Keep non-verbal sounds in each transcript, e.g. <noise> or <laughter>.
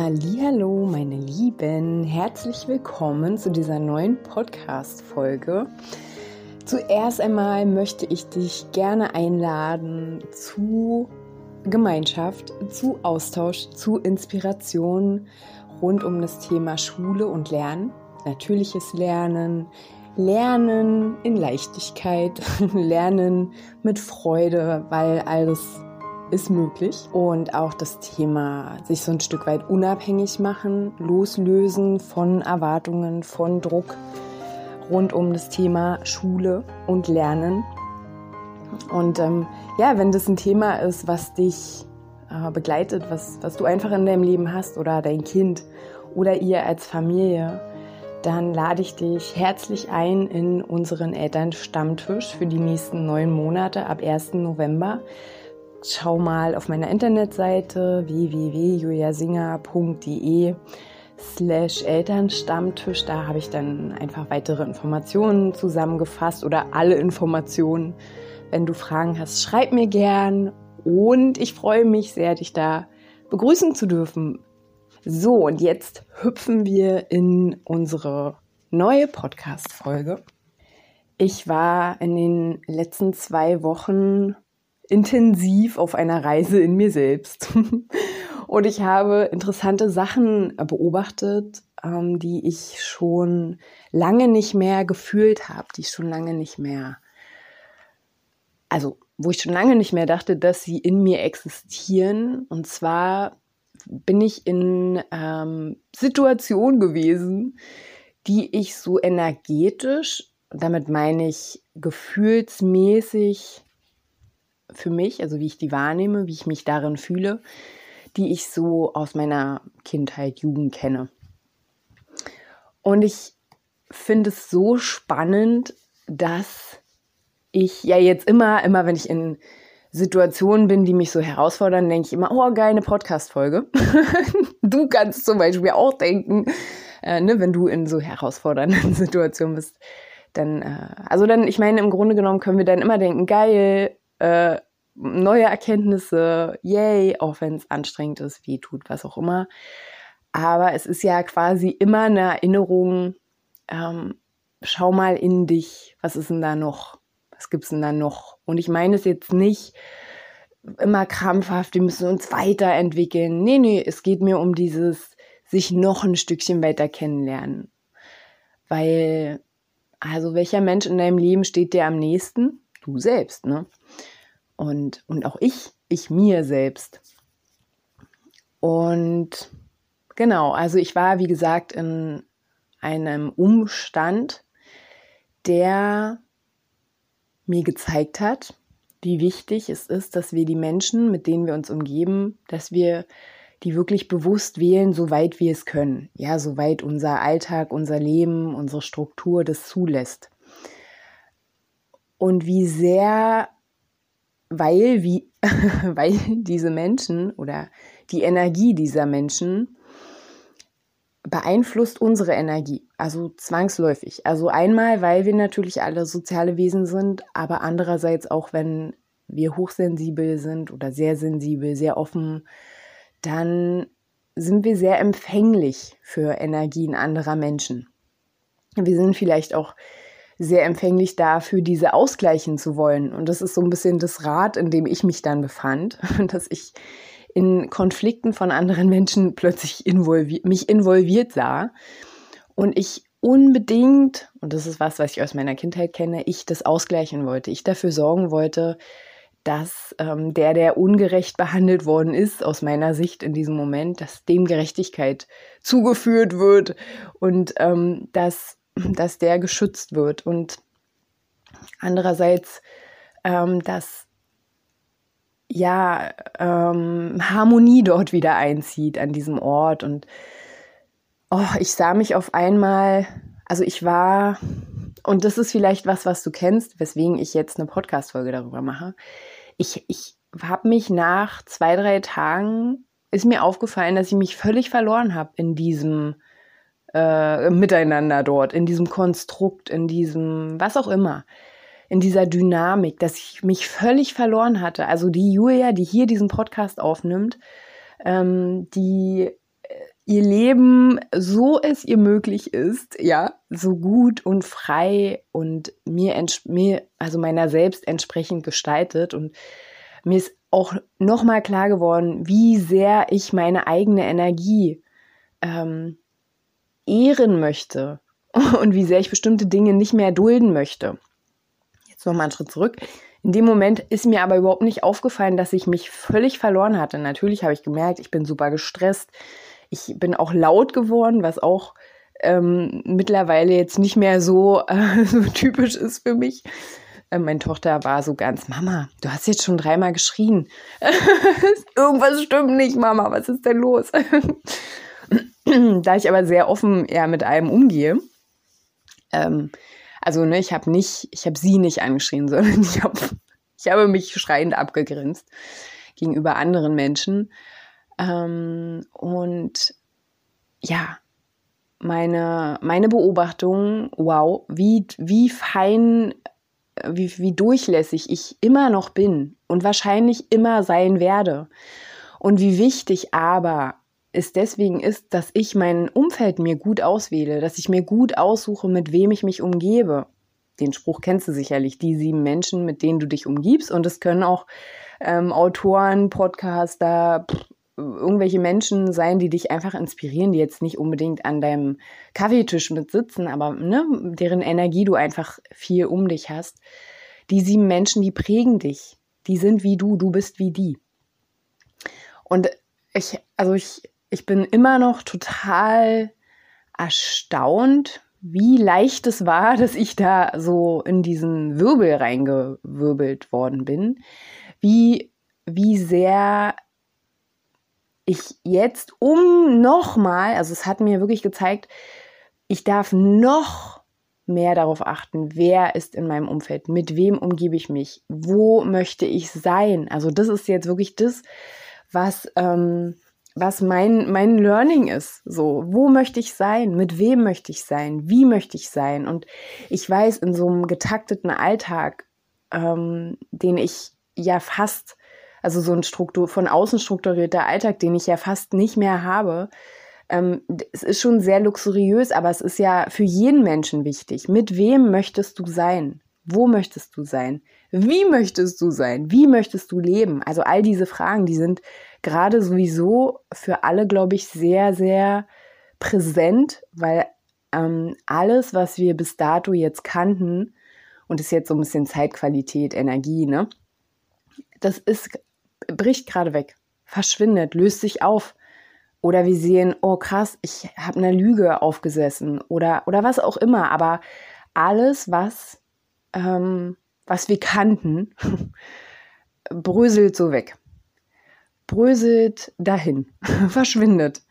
Hallo, meine Lieben, herzlich willkommen zu dieser neuen Podcast Folge. Zuerst einmal möchte ich dich gerne einladen zu Gemeinschaft, zu Austausch, zu Inspiration rund um das Thema Schule und Lernen, natürliches Lernen, Lernen in Leichtigkeit, <laughs> Lernen mit Freude, weil alles ist möglich. Und auch das Thema sich so ein Stück weit unabhängig machen, loslösen von Erwartungen, von Druck rund um das Thema Schule und Lernen. Und ähm, ja, wenn das ein Thema ist, was dich äh, begleitet, was, was du einfach in deinem Leben hast oder dein Kind oder ihr als Familie, dann lade ich dich herzlich ein in unseren Elternstammtisch für die nächsten neun Monate ab 1. November schau mal auf meiner Internetseite www.juliasinger.de slash Elternstammtisch. Da habe ich dann einfach weitere Informationen zusammengefasst oder alle Informationen. Wenn du Fragen hast, schreib mir gern und ich freue mich sehr, dich da begrüßen zu dürfen. So, und jetzt hüpfen wir in unsere neue Podcast-Folge. Ich war in den letzten zwei Wochen intensiv auf einer Reise in mir selbst. <laughs> Und ich habe interessante Sachen beobachtet, ähm, die ich schon lange nicht mehr gefühlt habe, die ich schon lange nicht mehr, also wo ich schon lange nicht mehr dachte, dass sie in mir existieren. Und zwar bin ich in ähm, Situationen gewesen, die ich so energetisch, damit meine ich gefühlsmäßig für mich, also wie ich die wahrnehme, wie ich mich darin fühle, die ich so aus meiner Kindheit, Jugend kenne. Und ich finde es so spannend, dass ich ja jetzt immer, immer wenn ich in Situationen bin, die mich so herausfordern, denke ich immer, oh, geil, eine Podcast-Folge. <laughs> du kannst zum Beispiel auch denken, äh, ne, wenn du in so herausfordernden <laughs> Situationen bist, dann, äh, also dann, ich meine, im Grunde genommen können wir dann immer denken, geil, äh, neue Erkenntnisse, yay, auch wenn es anstrengend ist, weh tut, was auch immer. Aber es ist ja quasi immer eine Erinnerung, ähm, schau mal in dich, was ist denn da noch? Was gibt's denn da noch? Und ich meine es jetzt nicht immer krampfhaft, wir müssen uns weiterentwickeln. Nee, nee, es geht mir um dieses sich noch ein Stückchen weiter kennenlernen. Weil, also welcher Mensch in deinem Leben steht dir am nächsten? Du selbst, ne? Und, und auch ich, ich mir selbst. Und genau, also ich war, wie gesagt, in einem Umstand, der mir gezeigt hat, wie wichtig es ist, dass wir die Menschen, mit denen wir uns umgeben, dass wir die wirklich bewusst wählen, soweit wir es können. Ja, soweit unser Alltag, unser Leben, unsere Struktur das zulässt. Und wie sehr weil, wie, <laughs> weil diese Menschen oder die Energie dieser Menschen beeinflusst unsere Energie, also zwangsläufig. Also einmal, weil wir natürlich alle soziale Wesen sind, aber andererseits auch, wenn wir hochsensibel sind oder sehr sensibel, sehr offen, dann sind wir sehr empfänglich für Energien anderer Menschen. Wir sind vielleicht auch sehr empfänglich dafür, diese ausgleichen zu wollen. Und das ist so ein bisschen das Rad, in dem ich mich dann befand, <laughs> dass ich in Konflikten von anderen Menschen plötzlich involviert, mich involviert sah und ich unbedingt, und das ist was, was ich aus meiner Kindheit kenne, ich das ausgleichen wollte. Ich dafür sorgen wollte, dass ähm, der, der ungerecht behandelt worden ist, aus meiner Sicht in diesem Moment, dass dem Gerechtigkeit zugeführt wird und ähm, dass dass der geschützt wird und andererseits, ähm, dass ja ähm, Harmonie dort wieder einzieht an diesem Ort und oh, ich sah mich auf einmal, also ich war, und das ist vielleicht was, was du kennst, weswegen ich jetzt eine Podcast-Folge darüber mache. Ich, ich habe mich nach zwei, drei Tagen, ist mir aufgefallen, dass ich mich völlig verloren habe in diesem äh, Miteinander dort, in diesem Konstrukt, in diesem, was auch immer, in dieser Dynamik, dass ich mich völlig verloren hatte. Also die Julia, die hier diesen Podcast aufnimmt, ähm, die äh, ihr Leben, so es ihr möglich ist, ja, so gut und frei und mir, mir also meiner selbst entsprechend gestaltet. Und mir ist auch nochmal klar geworden, wie sehr ich meine eigene Energie ähm, ehren möchte <laughs> und wie sehr ich bestimmte Dinge nicht mehr dulden möchte. Jetzt nochmal einen Schritt zurück. In dem Moment ist mir aber überhaupt nicht aufgefallen, dass ich mich völlig verloren hatte. Natürlich habe ich gemerkt, ich bin super gestresst. Ich bin auch laut geworden, was auch ähm, mittlerweile jetzt nicht mehr so, äh, <laughs> so typisch ist für mich. Äh, meine Tochter war so ganz, Mama, du hast jetzt schon dreimal geschrien. <laughs> Irgendwas stimmt nicht, Mama, was ist denn los? <clears throat> da ich aber sehr offen eher mit allem umgehe, ähm, also ne, ich habe nicht, ich habe sie nicht angeschrien, <laughs> sondern ich habe, ich habe mich schreiend abgegrinst gegenüber anderen Menschen. Ähm, und ja, meine, meine Beobachtung, wow, wie, wie fein, wie, wie durchlässig ich immer noch bin und wahrscheinlich immer sein werde. Und wie wichtig aber es deswegen ist, dass ich mein Umfeld mir gut auswähle, dass ich mir gut aussuche, mit wem ich mich umgebe. Den Spruch kennst du sicherlich, die sieben Menschen, mit denen du dich umgibst. Und es können auch ähm, Autoren, Podcaster, pff, irgendwelche Menschen sein, die dich einfach inspirieren, die jetzt nicht unbedingt an deinem Kaffeetisch mit sitzen, aber ne, deren Energie du einfach viel um dich hast. Die sieben Menschen, die prägen dich. Die sind wie du, du bist wie die. Und ich, also ich ich bin immer noch total erstaunt, wie leicht es war, dass ich da so in diesen Wirbel reingewirbelt worden bin. Wie, wie sehr ich jetzt um nochmal, also es hat mir wirklich gezeigt, ich darf noch mehr darauf achten, wer ist in meinem Umfeld, mit wem umgebe ich mich, wo möchte ich sein. Also das ist jetzt wirklich das, was ähm, was mein, mein Learning ist. So, wo möchte ich sein? Mit wem möchte ich sein? Wie möchte ich sein? Und ich weiß, in so einem getakteten Alltag, ähm, den ich ja fast, also so ein Struktur, von außen strukturierter Alltag, den ich ja fast nicht mehr habe, ähm, es ist schon sehr luxuriös, aber es ist ja für jeden Menschen wichtig. Mit wem möchtest du sein? Wo möchtest du sein? Wie möchtest du sein? Wie möchtest du leben? Also all diese Fragen, die sind gerade sowieso für alle, glaube ich, sehr, sehr präsent, weil ähm, alles, was wir bis dato jetzt kannten, und ist jetzt so ein bisschen Zeitqualität, Energie, ne? Das ist, bricht gerade weg, verschwindet, löst sich auf. Oder wir sehen, oh krass, ich habe eine Lüge aufgesessen oder, oder was auch immer. Aber alles, was, ähm, was wir kannten, <laughs> bröselt so weg bröselt dahin, <laughs> verschwindet.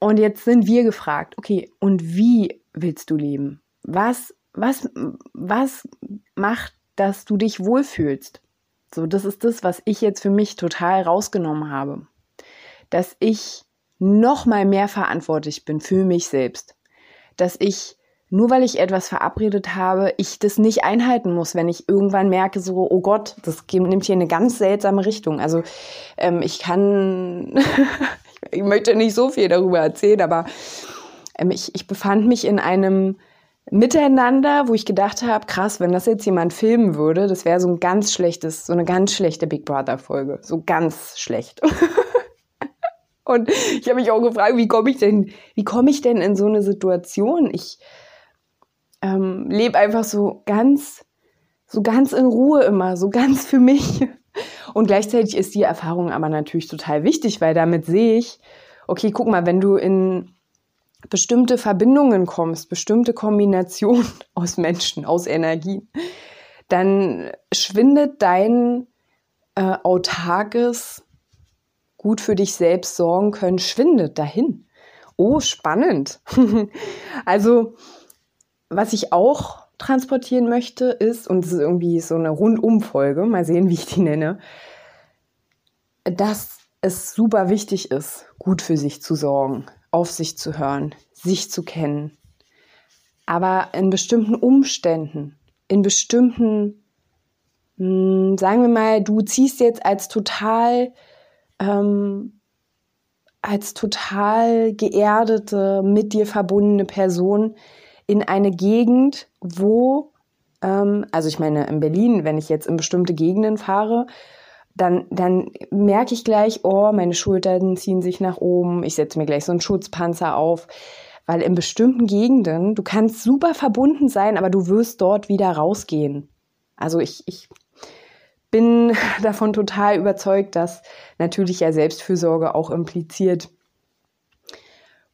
Und jetzt sind wir gefragt, okay, und wie willst du leben? Was, was, was macht, dass du dich wohlfühlst? So, das ist das, was ich jetzt für mich total rausgenommen habe. Dass ich noch mal mehr verantwortlich bin für mich selbst. Dass ich nur weil ich etwas verabredet habe, ich das nicht einhalten muss, wenn ich irgendwann merke, so, oh Gott, das nimmt hier eine ganz seltsame Richtung. Also ähm, ich kann, <laughs> ich möchte nicht so viel darüber erzählen, aber ähm, ich, ich befand mich in einem Miteinander, wo ich gedacht habe, krass, wenn das jetzt jemand filmen würde, das wäre so ein ganz schlechtes, so eine ganz schlechte Big Brother Folge, so ganz schlecht. <laughs> Und ich habe mich auch gefragt, wie komme ich denn, wie komme ich denn in so eine Situation? Ich ähm, lebe einfach so ganz, so ganz in Ruhe immer, so ganz für mich. Und gleichzeitig ist die Erfahrung aber natürlich total wichtig, weil damit sehe ich, okay, guck mal, wenn du in bestimmte Verbindungen kommst, bestimmte Kombinationen <laughs> aus Menschen, aus Energien, dann schwindet dein äh, autarkes, gut für dich selbst sorgen können, schwindet dahin. Oh, spannend. <laughs> also, was ich auch transportieren möchte, ist, und es ist irgendwie so eine Rundumfolge, mal sehen, <laughs> wie ich die nenne, dass es super wichtig ist, gut für sich zu sorgen, auf sich zu hören, sich zu kennen. Aber in bestimmten Umständen, in bestimmten, mh, hm, sagen wir mal, du ziehst jetzt als total, ähm, als total geerdete, mit dir verbundene Person in eine Gegend, wo, ähm, also ich meine in Berlin, wenn ich jetzt in bestimmte Gegenden fahre, dann, dann merke ich gleich, oh, meine Schultern ziehen sich nach oben, ich setze mir gleich so einen Schutzpanzer auf. Weil in bestimmten Gegenden, du kannst super verbunden sein, aber du wirst dort wieder rausgehen. Also ich, ich bin <laughs> davon total überzeugt, dass natürlich ja Selbstfürsorge auch impliziert,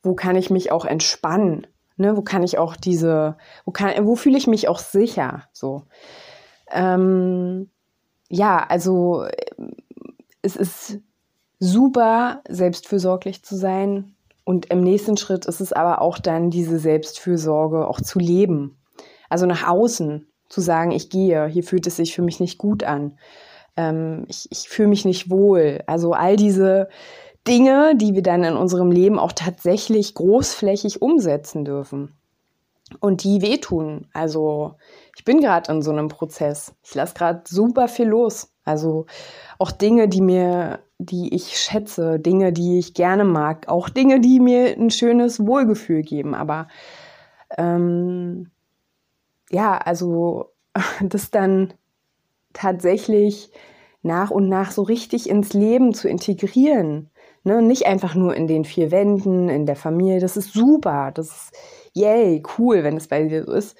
wo kann ich mich auch entspannen? Ne? Wo kann ich auch diese, wo kann, wo fühle ich mich auch sicher? So. Ähm, ja, also es ist super, selbstfürsorglich zu sein. Und im nächsten Schritt ist es aber auch dann diese Selbstfürsorge auch zu leben. Also nach außen zu sagen, ich gehe, hier fühlt es sich für mich nicht gut an. Ähm, ich, ich fühle mich nicht wohl. Also all diese Dinge, die wir dann in unserem Leben auch tatsächlich großflächig umsetzen dürfen und die wehtun. Also ich bin gerade in so einem Prozess. Ich lasse gerade super viel los. Also auch Dinge, die mir, die ich schätze, Dinge, die ich gerne mag, auch Dinge, die mir ein schönes Wohlgefühl geben. Aber ähm, ja, also <laughs> das dann tatsächlich nach und nach so richtig ins Leben zu integrieren. Ne? Nicht einfach nur in den vier Wänden, in der Familie. Das ist super. Das ist yay, cool, wenn es bei dir so ist.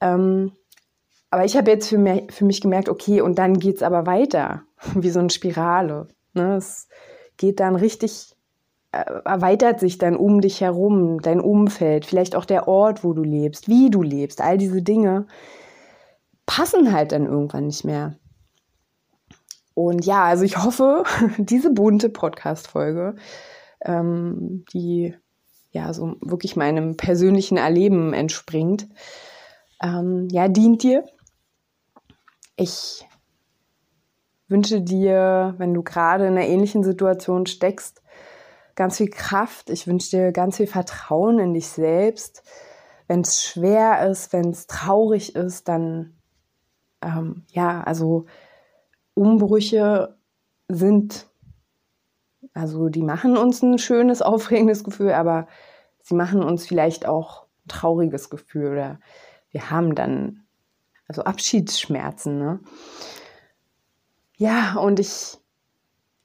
Ähm, aber ich habe jetzt für mich, für mich gemerkt, okay, und dann geht es aber weiter, <laughs> wie so eine Spirale. Ne? Es geht dann richtig, äh, erweitert sich dann um dich herum, dein Umfeld, vielleicht auch der Ort, wo du lebst, wie du lebst, all diese Dinge passen halt dann irgendwann nicht mehr. Und ja, also ich hoffe, <laughs> diese bunte Podcast-Folge, ähm, die ja so wirklich meinem persönlichen Erleben entspringt, ähm, ja, dient dir. Ich wünsche dir, wenn du gerade in einer ähnlichen Situation steckst, ganz viel Kraft. Ich wünsche dir ganz viel Vertrauen in dich selbst. Wenn es schwer ist, wenn es traurig ist, dann ähm, ja, also Umbrüche sind also die machen uns ein schönes, aufregendes Gefühl, aber sie machen uns vielleicht auch ein trauriges Gefühl oder wir haben dann also Abschiedsschmerzen. Ne? Ja, und ich,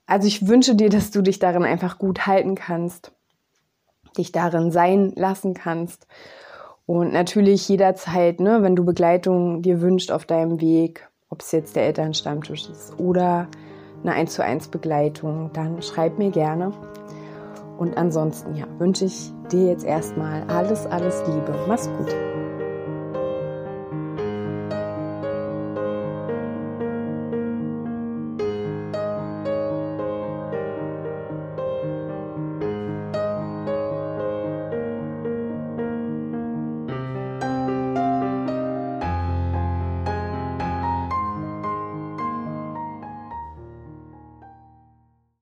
also ich wünsche dir, dass du dich darin einfach gut halten kannst, dich darin sein lassen kannst. Und natürlich jederzeit, ne, wenn du Begleitung dir wünscht auf deinem Weg, ob es jetzt der Elternstammtisch ist oder eine 1 zu 1 Begleitung, dann schreib mir gerne. Und ansonsten ja, wünsche ich dir jetzt erstmal alles, alles Liebe. Mach's gut.